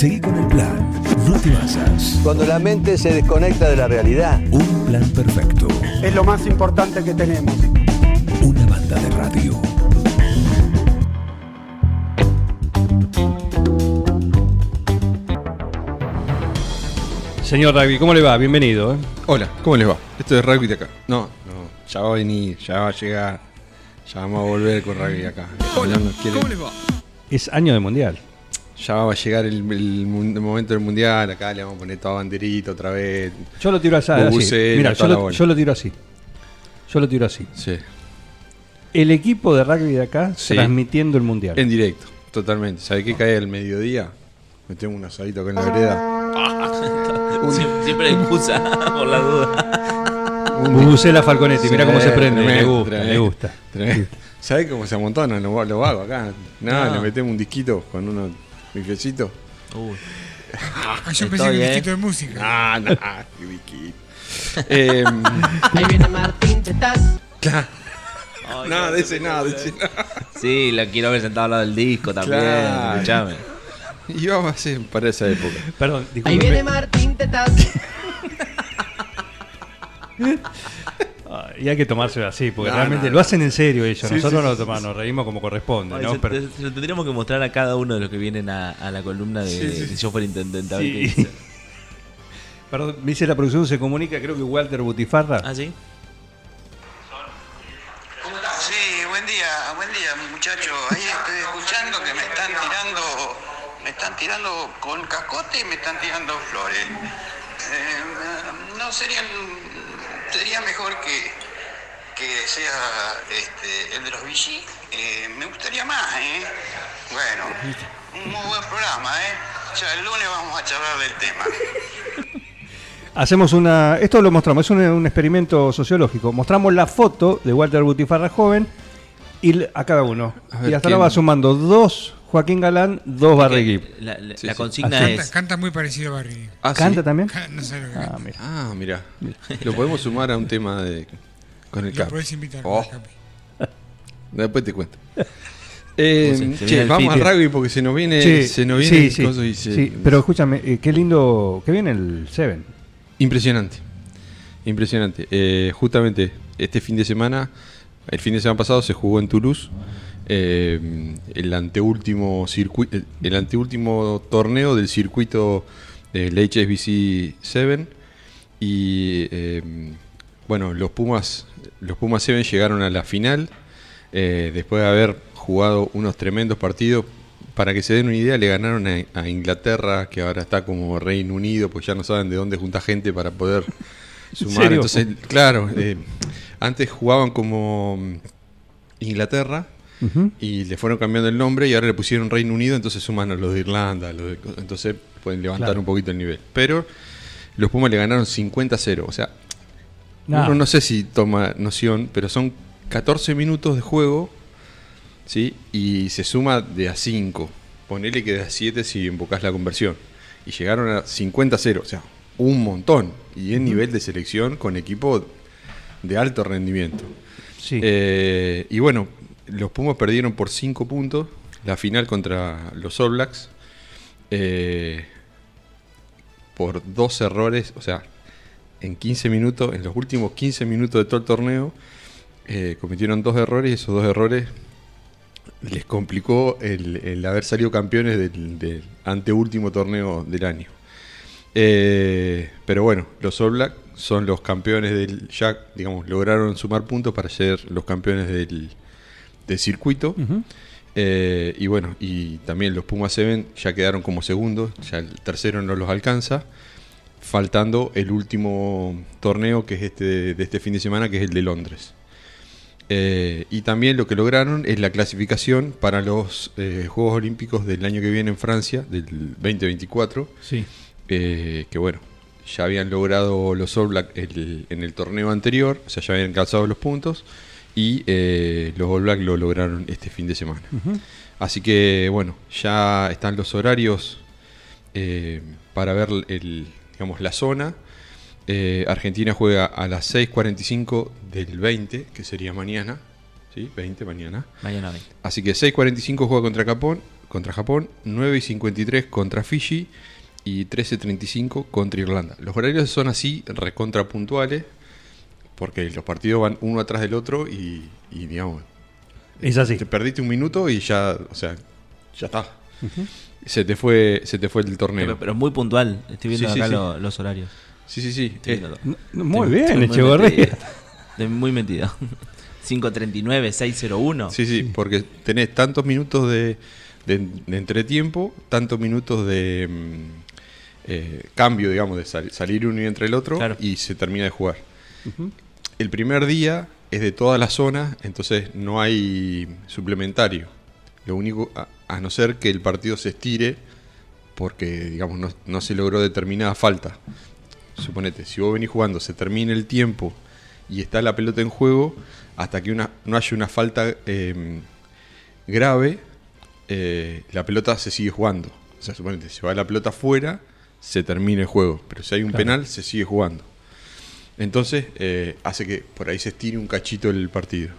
Seguí con el plan. No te basas. Cuando la mente se desconecta de la realidad. Un plan perfecto. Es lo más importante que tenemos. Una banda de radio. Señor Rugby, ¿cómo le va? Bienvenido. ¿eh? Hola, ¿cómo les va? Esto es rugby de acá. No, no, ya va a venir, ya va a llegar. Ya vamos a volver con rugby acá. Hola, ¿cómo les va? Es año de mundial. Ya va a llegar el, el mun- el momento del mundial. Acá le vamos a poner toda banderita otra vez. Yo lo tiro así. Mira, yo lo, yo lo tiro así. Yo lo tiro así. Sí, El equipo de rugby de acá Sí. transmitiendo el mundial. en directo, totalmente. ¿Sabe qué cae al mediodía? Metemos un asadito acá en la vereda. Sie- Siempre hay excusa por la duda. Bubucela Falconetti, mira cómo se prende. Tremendo, gusta, tremendo, gusta. tremendo. ¿Sabe cómo se amontonan los, los vagos acá? Nada, No. le metemos un disquito con unos bifecitos. Uy, Ah, yo pensé que un disquito de música. Ah, no, qué disquito. Eh, Ahí viene Martín Tetaz. claro. Ay, Nada no, de se ese, nada de ese, nada. Sí, la quiero ver sentado al lado del disco también. Claro. Escuchame. Y vamos a hacer para esa época. Perdón, Ahí viene discúlpeme. Martín Tetaz. Ah, Y hay que tomárselo así, porque No, realmente no, lo hacen en serio ellos. Sí, Nosotros sí, no lo tomamos, nos reímos como corresponde, Ay, ¿no? se, Pero- se lo tendríamos que mostrar a cada uno de los que vienen a, a la columna de, Sí, sí, de yo fuera intendente. A ver Sí. qué dice. Perdón, me dice la producción, se comunica, creo que Walter Butifarra. ¿Ah, sí? Sí, buen día, buen día muchachos. Ahí estoy escuchando que me están tirando, me están tirando con cascote y me están tirando flores. Eh, no serían, sería mejor que, que sea este, el de los Vichy. Eh, me gustaría más, ¿eh? Bueno, un muy buen programa, ¿eh? Ya el lunes vamos a charlar del tema. Hacemos una. Esto lo mostramos, es un, un experimento sociológico. Mostramos la foto de Walter Butifarra joven y a cada uno. A ver, y hasta ahora va sumando dos Joaquín Galán, dos Barregui. La, la- Sí, la sí. consigna Canta, es. canta muy parecido a Barry. Ah, ¿Canta ¿sí? también? No sé lo que Ah, canta. mira. Ah, mira. Lo podemos sumar a un tema de con el Lo cap. podés invitar. Oh, Capi. después te cuento. Eh, Se- se che, vamos al rugby porque se nos viene, Sí, se nos viene sí, el sí, coso y se- sí, pero escúchame, eh, qué lindo. que viene el Seven. Impresionante. Impresionante. Eh, justamente este fin de semana, el fin de semana pasado se jugó en Toulouse eh, el anteúltimo circuito, el anteúltimo torneo del circuito del HSBC 7 y eh, bueno, los Pumas, los Pumas 7 llegaron a la final eh, después de haber jugado unos tremendos partidos. Para que se den una idea, le ganaron a, a Inglaterra, que ahora está como Reino Unido, pues ya no saben de dónde junta gente para poder sumar. Entonces, claro, eh, antes jugaban como mm, Inglaterra y le fueron cambiando el nombre y ahora le pusieron Reino Unido, entonces suman a los de Irlanda, los de- entonces pueden levantar Claro. un poquito el nivel. Pero los Pumas le ganaron 50-0, o sea, Nah. uno no sé si toma noción, pero son 14 minutos de juego, ¿sí? Y se suma de a 5. Ponele que de a 7 si invocás la conversión. Y llegaron a 50-0, o sea, un montón. Y en nivel de selección con equipo de alto rendimiento. Sí. Eh, y bueno, los Pumas perdieron por 5 puntos la final contra los All Blacks. eh, por dos errores, o sea, en 15 minutos, en los últimos 15 minutos de todo el torneo, eh, cometieron dos errores y esos dos errores les complicó el, el haber salido campeones del, del anteúltimo torneo del año. Eh, pero bueno, los All Black son los campeones del ya, digamos, lograron sumar puntos para ser los campeones del, del circuito. Eh, y bueno, y también los Pumas 7 ya quedaron como segundos, ya el tercero no los alcanza, faltando el último torneo que es este de, de este fin de semana, que es el de Londres. Eh, y también lo que lograron es la clasificación para los eh, Juegos Olímpicos del año que viene en Francia, del 2024. Sí. Eh, que bueno, ya habían logrado los All Black el- en el torneo anterior, o sea, ya habían calzado los puntos, y eh, los All Black lo lograron este fin de semana. Así que bueno, ya están los horarios eh, para ver el, digamos, la zona. Eh, Argentina juega a las 6.45 del 20, que sería mañana. ¿Sí? 20 mañana. Mañana ven. Así que 6.45 juega contra Japón, contra Japón, 9 y 53 contra Fiji y 13.35 contra Irlanda. Los horarios son así, recontra puntuales, porque los partidos van uno atrás del otro y, y, digamos, Es así. te perdiste un minuto y ya, o sea, ya está. Se te fue, se te fue el torneo. Pero, pero muy puntual. Estoy viendo Sí, acá sí. lo- los horarios. Sí, sí, sí. Estoy Eh, Muy Estoy- bien, Echeverría. Estoy muy metido. 539, 601. Sí, sí, porque tenés tantos minutos de, de- de entretiempo, tantos minutos de mm, eh, cambio, digamos, de sal- salir uno y entre el otro Claro. y se termina de jugar. El primer día es de toda la zona, entonces no hay suplementario. Lo único, a, a no ser que el partido se estire porque, digamos, no, no se logró determinada falta. Suponete, si vos venís jugando, se termina el tiempo y está la pelota en juego, hasta que una, no haya una falta eh, grave, eh, la pelota se sigue jugando. O sea, suponete, si va la pelota fuera, se termina el juego. Pero si hay un Claro. penal, se sigue jugando. Entonces, eh, hace que por ahí se estire un cachito el partido.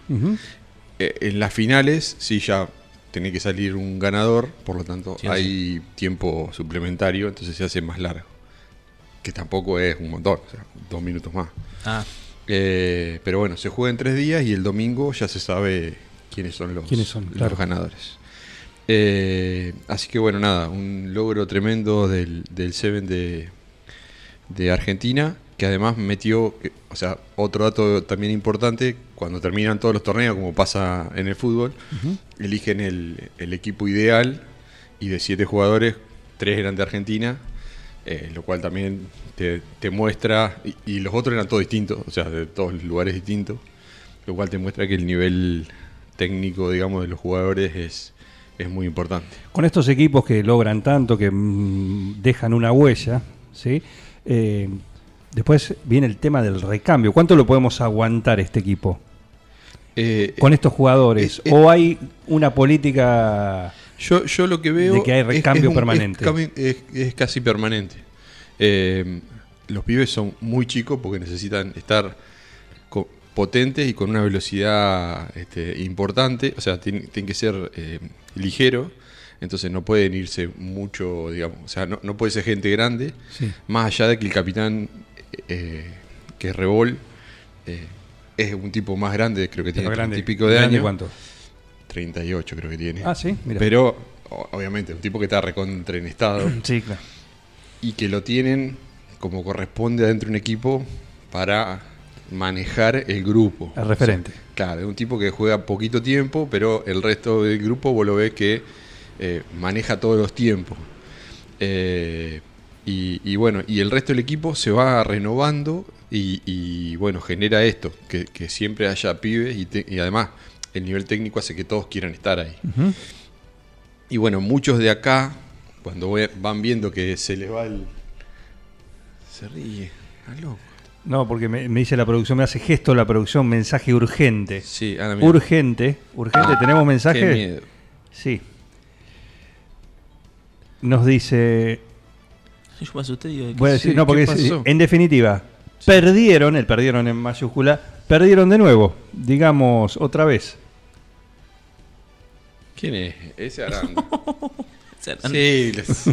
Eh, en las finales, sí, ya tiene que salir un ganador, por lo tanto, Sí hay tiempo suplementario, entonces se hace más largo. Que tampoco es un montón, o sea, dos minutos más. Ah, Eh, pero bueno, se juega en tres días y el domingo ya se sabe quiénes son los, Quiénes son, los claro. ganadores. Eh, así que bueno, nada, un logro tremendo del, del Seven de, de Argentina, que además metió, o sea, otro dato también importante, cuando terminan todos los torneos, como pasa en el fútbol, eligen el, el equipo ideal y de siete jugadores, tres eran de Argentina, eh, lo cual también te, te muestra, y, y los otros eran todos distintos, o sea, de todos lugares distintos, lo cual te muestra que el nivel técnico, digamos, de los jugadores es, es muy importante. Con estos equipos que logran tanto, que mm, dejan una huella, ¿sí? Eh, después viene el tema del recambio. ¿Cuánto lo podemos aguantar este equipo Eh, con estos jugadores? es- es- ¿O hay una política... Yo, yo lo que veo. De que hay recambio es un- permanente. Es, casi permanente. Eh, los pibes son muy chicos porque necesitan estar potentes y con una velocidad este, importante. O sea, tienen, tienen que ser eh, ligeros. Entonces no pueden irse mucho, digamos. O sea, no, no puede ser gente grande. Sí. Más allá de que el capitán, eh, que es Rebol, eh, es un tipo más grande, creo que tiene Pero grande, 30 y pico de años. ¿Cuánto? 38 creo que tiene. Ah, sí, mira. Pero, obviamente, un tipo que está recontra en estado Sí, claro. y que lo tienen como corresponde adentro de un equipo para manejar el grupo. El referente. O sea, claro, es un tipo que juega poquito tiempo, pero el resto del grupo vos lo ves que eh, maneja todos los tiempos. Eh, y, y bueno, y el resto del equipo se va renovando y, y, bueno, genera esto, que, que siempre haya pibes y, te- y además el nivel técnico hace que todos quieran estar ahí. Y bueno, muchos de acá, cuando van viendo que se les va el... Se ríe, a loco. No, porque me, me dice la producción, me hace gesto la producción, mensaje urgente. Sí, Ana, mira. Urgente, urgente, ¿tenemos mensaje? Qué miedo. Sí. Nos dice, yo me asusté y digo, ¿qué voy a decir, Sí, no, porque ¿qué es- pasó? en definitiva, perdieron, el perdieron en mayúscula, perdieron de nuevo, digamos otra vez. ¿Quién es? Ese Aranda. Sí, les-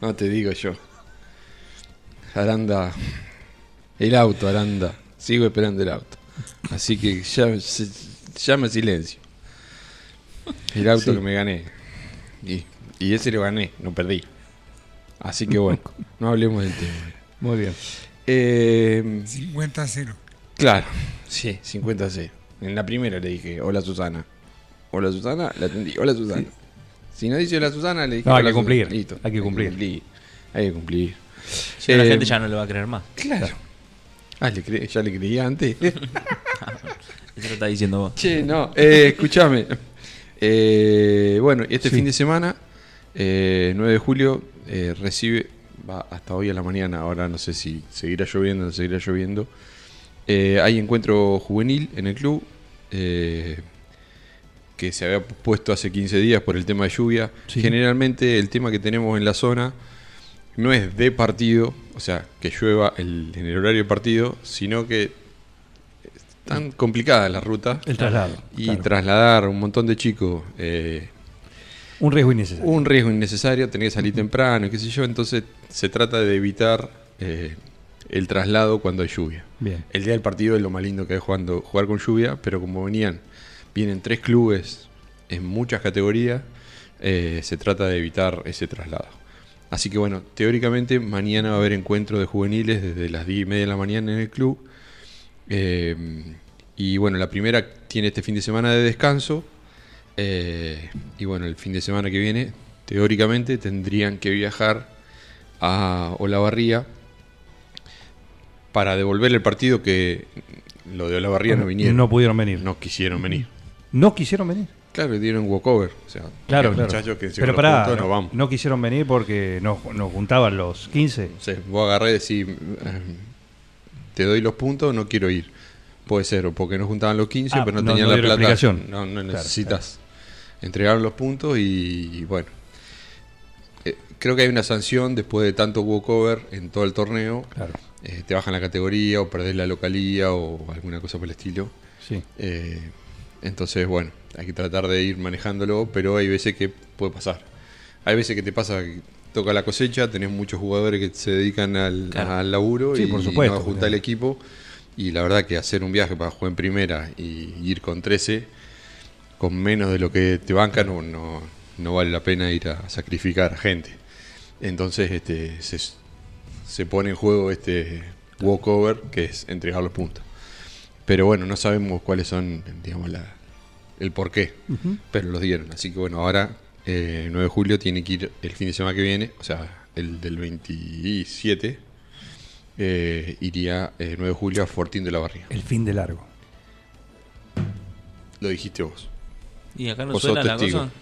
no te digo yo. Aranda. El auto, Aranda. Sigo esperando el auto. Así que ya, se- llama silencio. El auto Sí. que me gané. Y, y ese lo gané, no perdí. Así que bueno, no hablemos del tema. Muy bien. Eh, 50 a 0. Claro, sí, 50 a 0. En la primera le dije, hola Susana. Hola Susana, la atendí, hola Susana. Si no dice hola Susana, le dije, No, hay "Hola, que cumplir, Susana". Listo, hay que cumplir. Hay que cumplir. Ya la Eh, gente ya no le va a creer más. Claro. Ah, le cre- ya le creía antes. Eso lo está diciendo vos. che, no, eh, escúchame. Eh, bueno, este Sí. fin de semana, eh, 9 de julio, eh, recibe, va hasta hoy a la mañana, ahora no sé si seguirá lloviendo o no seguirá lloviendo. Eh, hay encuentro juvenil en el club, eh, que se había puesto hace 15 días por el tema de lluvia. Sí. Generalmente el tema que tenemos en la zona no es de partido, o sea, que llueva el- en el horario de partido, sino que es tan complicada la ruta El traslado. y claro. trasladar un montón de chicos eh, Un riesgo innecesario. un riesgo innecesario, tenía que salir temprano, qué sé yo, entonces se trata de evitar eh, el traslado cuando hay lluvia. Bien. El día del partido es lo más lindo que hay jugando, jugar con lluvia, pero como venían, vienen tres clubes en muchas categorías, eh, se trata de evitar ese traslado. Así que bueno, teóricamente mañana va a haber encuentro de juveniles desde las 10 y media de la mañana en el club. Eh, y bueno, la primera tiene este fin de semana de descanso. eh, y bueno, el fin de semana que viene, teóricamente, tendrían que viajar a Olavarría para devolver el partido que lo de Olavarría no vinieron. No pudieron venir. No quisieron venir. No quisieron venir. Claro, dieron walkover. O sea, Claro, los claro. muchachos que Pero pará, puntos, no, vamos. no quisieron venir porque nos, nos juntaban los 15. No sé, vos agarré y decís, eh, te doy los puntos, no quiero ir. Puede ser, o porque no juntaban los 15, Ah, pero no, no- tenían no la plata. No, no Claro, necesitas. Entregaron los puntos y, y bueno. Eh, creo que hay una sanción después de tanto walkover en todo el torneo. Claro. Eh, te bajan la categoría o perdés la localía o alguna cosa por el estilo. Sí. Eh, entonces, bueno, hay que tratar de ir manejándolo, pero hay veces que puede pasar. Hay veces que te pasa que toca la cosecha, tenés muchos jugadores que se dedican al, Claro. al laburo Sí, y por supuesto, no juntar claro. el equipo. Y la verdad que hacer un viaje para jugar en primera y ir con 13, con menos de lo que te banca, no, no, no vale la pena ir a sacrificar a gente. Entonces este, se, se pone en juego este walkover, que es entregar los puntos. Pero bueno, no sabemos cuáles son, digamos, la, el por qué, pero los dieron. Así que bueno, ahora, eh, 9 de julio, tiene que ir el fin de semana que viene, o sea, el del 27, eh, iría eh, 9 de julio a Fortín de la Barriga. El fin de largo. Lo dijiste vos. Y acá no Vos sos suena la testigo. cosa.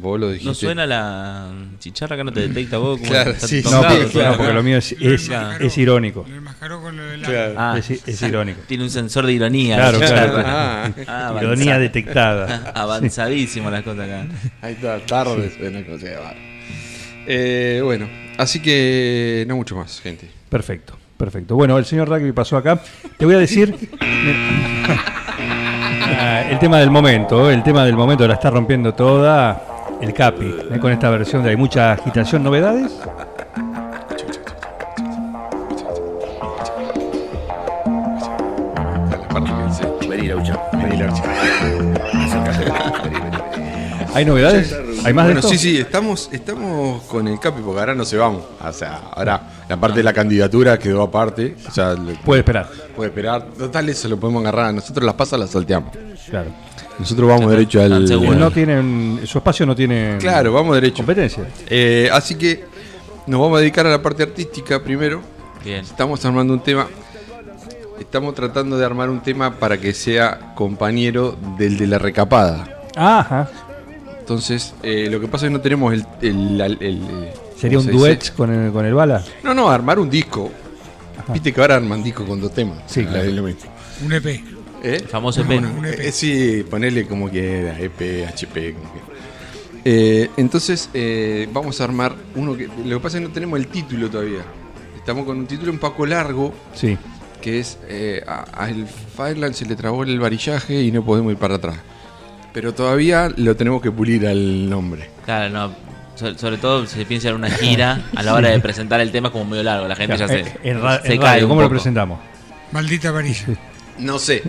Vos lo dijiste. No suena la chicharra, acá no te detecta vos. como Claro, sí, No, sí, porque, claro. porque lo mío es, es, Claro. es irónico. Lo enmascaró con lo del Claro. Ah, Es, es irónico. Tiene un sensor de ironía. Claro, claro. Ah, Ah, Ironía detectada. Avanzadísimo las cosas acá. ahí está, tarde suena como se va. Eh, bueno, así que no mucho más, gente. Perfecto, perfecto. Bueno, el señor Rugby pasó acá. Te voy a decir. Ah, el tema del momento, el tema del momento la está rompiendo toda el Capi, ¿eh? con esta versión de hay mucha agitación, novedades. ¿Hay novedades? ¿Hay más Bueno, de esto? sí, sí, estamos, estamos con el Capi porque ahora no se vamos. O sea, ahora la parte de la candidatura quedó aparte. O sea, Puede esperar. puede esperar. Total, eso lo podemos agarrar. Nosotros las pasas las salteamos. Claro. Nosotros vamos derecho al. No tienen, su espacio no tiene Claro, vamos derecho. competencia. Eh, así que nos vamos a dedicar a la parte artística primero. Bien. Estamos armando un tema. Estamos tratando de armar un tema para que sea compañero del de la recapada. Ajá. Entonces, eh, lo que pasa es que no tenemos el. el- el- el- Sería un duet con el, con el bala. No, no, armar un disco. Viste que ahora arman disco con dos temas. Sí, Ah, claro. es lo mismo. Un EP. ¿Eh? El famoso EP. Un EP. Eh, sí, ponerle como quiera, EP, HP, como quiera. Eh, entonces, eh, vamos a armar uno que. Lo que pasa es que no tenemos el título todavía. Estamos con un título un poco largo, Sí. que es. eh, a- al Fireland se le trabó el varillaje y no podemos ir para atrás. Pero todavía lo tenemos que pulir al nombre. Claro, no. so- Sobre todo se piensa en una gira a la hora de presentar el tema es como medio largo. La gente ya se, en, ra- se en cae. radio, un ¿Cómo lo poco. presentamos? Maldita varilla. No sé.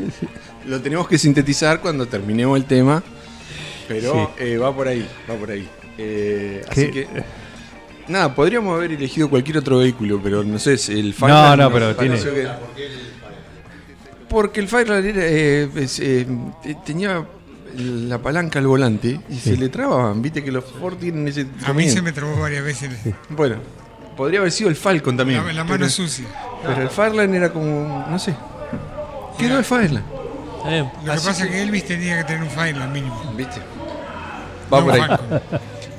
Lo tenemos que sintetizar cuando terminemos el tema. Pero eh, va por ahí, va por ahí. Eh, así que. Nada, podríamos haber elegido cualquier otro vehículo, pero no sé, si el No, Fireland no, nos pero pareció que- Porque el Fireland era, eh, es, eh, te- tenía la palanca al volante y se le trababan. Viste que los Ford tienen ese. A mí se me trabó varias veces Bueno, podría haber sido el Falcon también. la, la mano pero, sucia. pero el Fireland era como. No sé. Quedó el bien. Lo que Así pasa es que- Elvis tenía que tener un Fireland mínimo. ¿Viste? Va No por ahí.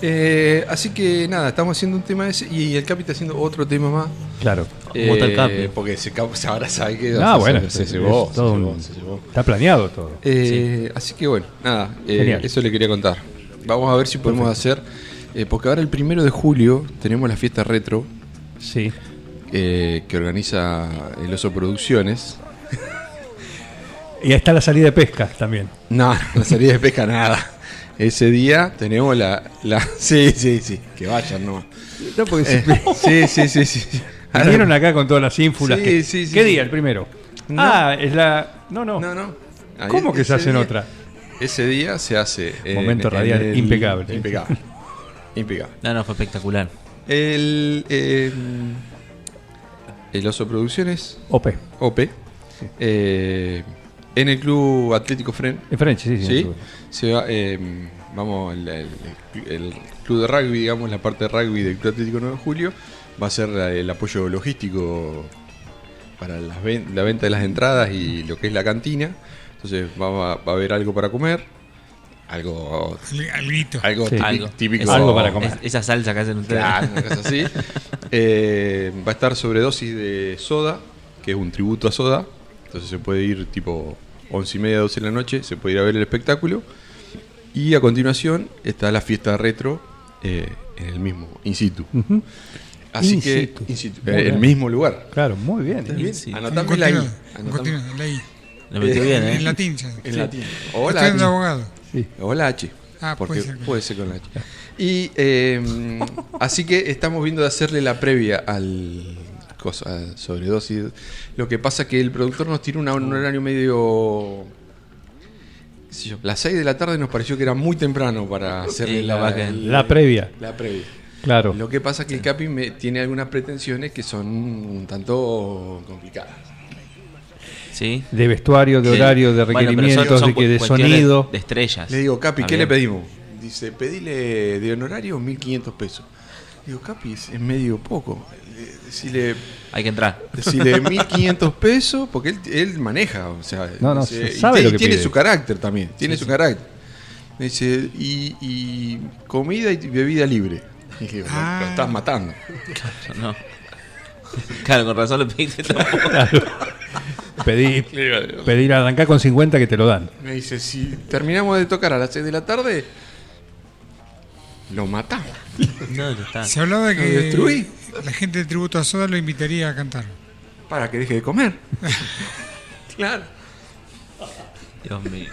Eh, así que nada, estamos haciendo un tema ese y el Capi está haciendo otro tema más. Claro. ¿Cómo está el Capi? Porque se, ca- ahora sabe que Ah, se- bueno, se, es- se llevó, es se todo llevó, un- se llevó. Está planeado todo. Eh, Así que bueno, nada, eh, Genial. eso le quería contar. Vamos a ver si podemos hacer, eh, porque ahora el primero de julio tenemos la fiesta retro Sí. eh, que organiza el Oso Producciones. Y ahí está la salida de pesca también. No, la salida de pesca nada. Ese día tenemos la, la. Sí, sí, sí. Que vayan, no. No, porque Eh, sí, sí, sí, sí. Vinieron acá con todas las ínfulas. Sí, que- sí, sí, ¿Qué sí. día? El primero. No. Ah, es la. No, no. No, no. Ahí- ¿Cómo que se ese hace en día- otra? Ese día se hace. en- Momento en radial el- impecable. Impecable. impecable. No, no, fue espectacular. El. eh, el Oso Producciones, OP. OP. eh, en el Club Atlético Fren. En French, sí, sí. Sí, se va, eh, vamos, el, el- el club de rugby, digamos, la parte de rugby del Club Atlético 9 de Julio, va a ser el apoyo logístico para ven- la venta de las entradas y lo que es la cantina. Entonces va, a- va a haber algo para comer, algo, Alguito. algo, Sí. típico, Algo. típico- Es- Algo para comer. es- esa salsa que hacen ustedes. Claro, una cosa así. Eh, va a estar sobredosis de soda, que es un tributo a soda. Entonces se puede ir tipo 11 y media, 12 de la noche, se puede ir a ver el espectáculo. Y a continuación está la fiesta retro eh, en el mismo, in situ. Así In que, situ. in situ, Muy eh, el mismo lugar. Claro, muy bien. Bien, Sí. Continúa, Anotámela. continúa, la I. Lo metió bien, ¿eh? En latín ya. En latín. O la Estoy de H. abogado. O la H. Ah, porque puede puede ser. con la H. Y eh, así que estamos viendo de hacerle la previa al cosa, al sobredosis. Lo que pasa que el productor nos tiene una- un horario medio. qué sé yo, las 6 de la tarde nos pareció que era muy temprano para hacerle Sí, la, el- La previa. La previa. Claro. Lo que pasa que el Capi me, tiene algunas pretensiones que son un tanto complicadas. Sí. De vestuario, de Sí. horario, de Bueno, pero son- requerimientos, son de, que- de cuestiones sonido. De estrellas. Le digo, Capi, ¿qué le pedimos? Dice, pedile de honorario 1500 pesos. Digo, Capi, es es medio poco. Le- Decile, Hay que entrar. decile 1500 pesos, porque él, él maneja, o sea, No, no, dice, sabe y, te- lo y que tiene pide. su carácter también, tiene su carácter. Me dice, y, y comida y bebida libre. Y le digo, Ah. lo estás matando. No. Claro, con razón le pediste tampoco. Pedir, pedir arrancar con 50 que te lo dan. Me dice, si terminamos de tocar a las 6 de la tarde, lo matamos. No, ya está. Se hablaba de Lo que destruí. la gente de Tributo a Soda lo invitaría a cantar. Para que deje de comer. claro. Dios mío.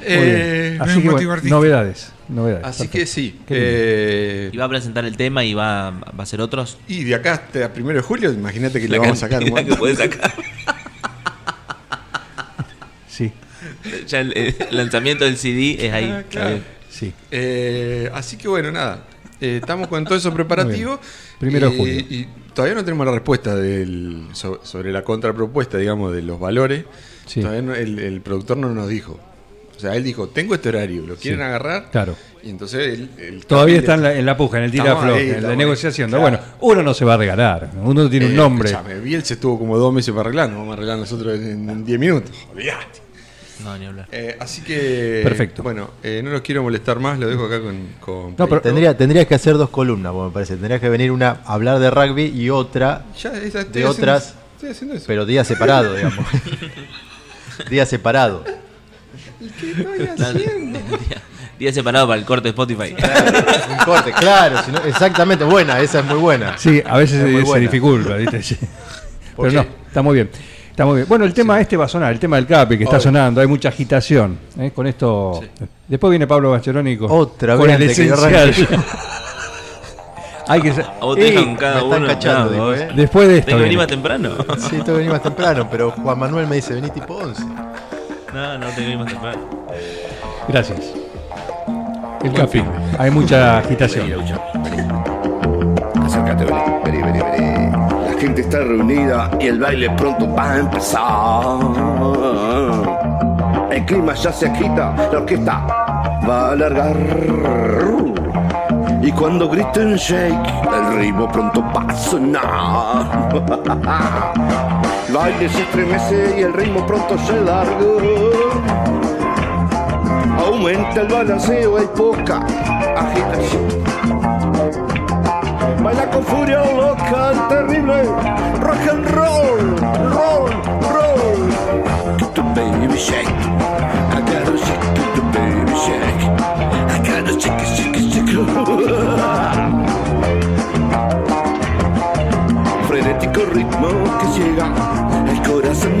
Eh, no Así que bueno, novedades. novedades. Así Perfecto. que sí. Eh, Y va a presentar el tema y va, va a hacer otros. y de acá hasta primero de julio, imagínate que le vamos a sacar un cantidad que montón. puede sacar. Sí, Ya el, el lanzamiento del CD es ahí. Ah, claro. Sí. Eh, así que bueno, nada. Eh, estamos con todos esos preparativos. Primero y, julio. Y todavía no tenemos la respuesta del, so- sobre la contrapropuesta, digamos, de los valores. Sí. Todavía no- el, el productor no nos dijo. O sea, él dijo, tengo este horario, ¿lo quieren Sí. agarrar? Claro. Y entonces él, el Todavía está en la, en la puja, en el ahí, en la negociación. Claro. Bueno, uno no se va a regalar. Uno tiene un Eh, nombre. Biel se estuvo como dos meses para arreglar, no vamos a arreglar nosotros en en 10 minutos. Olvídate. No, ni hablar. Eh, así que. Perfecto. Bueno, eh, no los quiero molestar más, lo dejo acá con. con No, pero- Tendría, tendrías que hacer dos columnas, me parece. Tendrías que venir una a hablar de rugby y otra, Ya, esa- estoy de haciendo- otras, Estoy haciendo eso. pero día separado, digamos. día separado. ¿Qué estoy haciendo? Día, día separado para el corte de Spotify. Un corte, claro. si no- exactamente, buena, esa es muy buena. Sí, a veces Es muy se, se dificulta, ¿viste? Sí. ¿Por Pero qué? no, está muy bien. Está muy bien. Bueno, el tema este va a sonar, el tema del CAPI que está Obvio. sonando, hay mucha agitación. ¿eh? Con esto. Después viene Pablo Bacherónico. Otra con vez el que hay que Eh, te dejan cada me están uno. cachando, no, digo, vos- ¿eh? Después de esto. Tengo que venir más temprano. Sí, tengo que venir más temprano, pero Juan Manuel me dice, vení tipo 11. No, no tengo que venir más temprano. Gracias. El CAPI. Hay mucha agitación. Acércate, vení, vení, vení, vení. Gente está reunida y el baile pronto va a empezar. El clima ya se agita, la orquesta va a alargar. Y cuando griten shake, el ritmo pronto va a sonar. El baile se estremece y el ritmo pronto se larga. Aumenta el balanceo, hay poca agitación. Baila con furia loca, terrible rock and roll, roll, roll. Get the baby shake, I gotta shake get the baby shake. I gotta shake it, shake it, shake. Frenético ritmo que llega al corazón.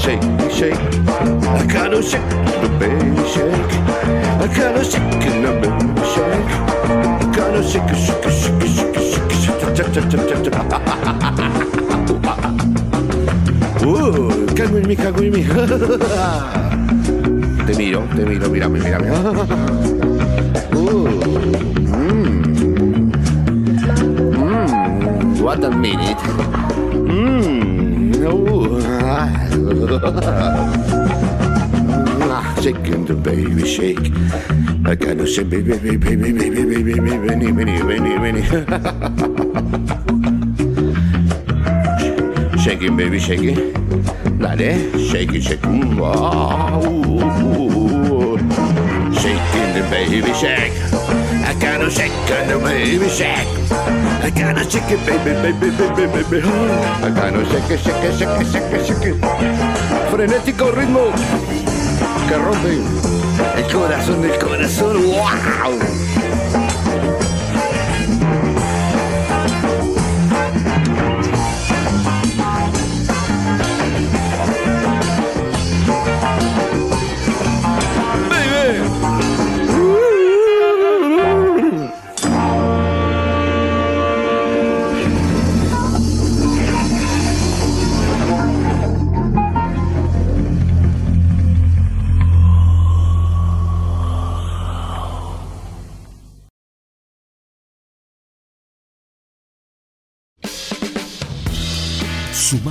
Shake, shake, I gotta shake, the baby shake. I gotta shake, the baby shake. I gotta shake, shake, shake, shake, shake, shake, shake, Uh, cago en mí, cago en mí. Te miro, te miro, mírame, mírame. Uh, mm. Mm, what a minute. Mm, oh, shaking the baby shake. I gotta shake, baby, baby, baby, baby, baby, baby, vení, vení, vení. Shaking, baby, shaking. Dale, shake it, shake. Shaking the baby shake. Gotta shake the baby shake. I gotta shake it, baby, baby, baby, baby. I gotta shake it, shake it, shake it, shake it, shake it. Frenético ritmo que rompe el corazón del corazón. ¡Wow!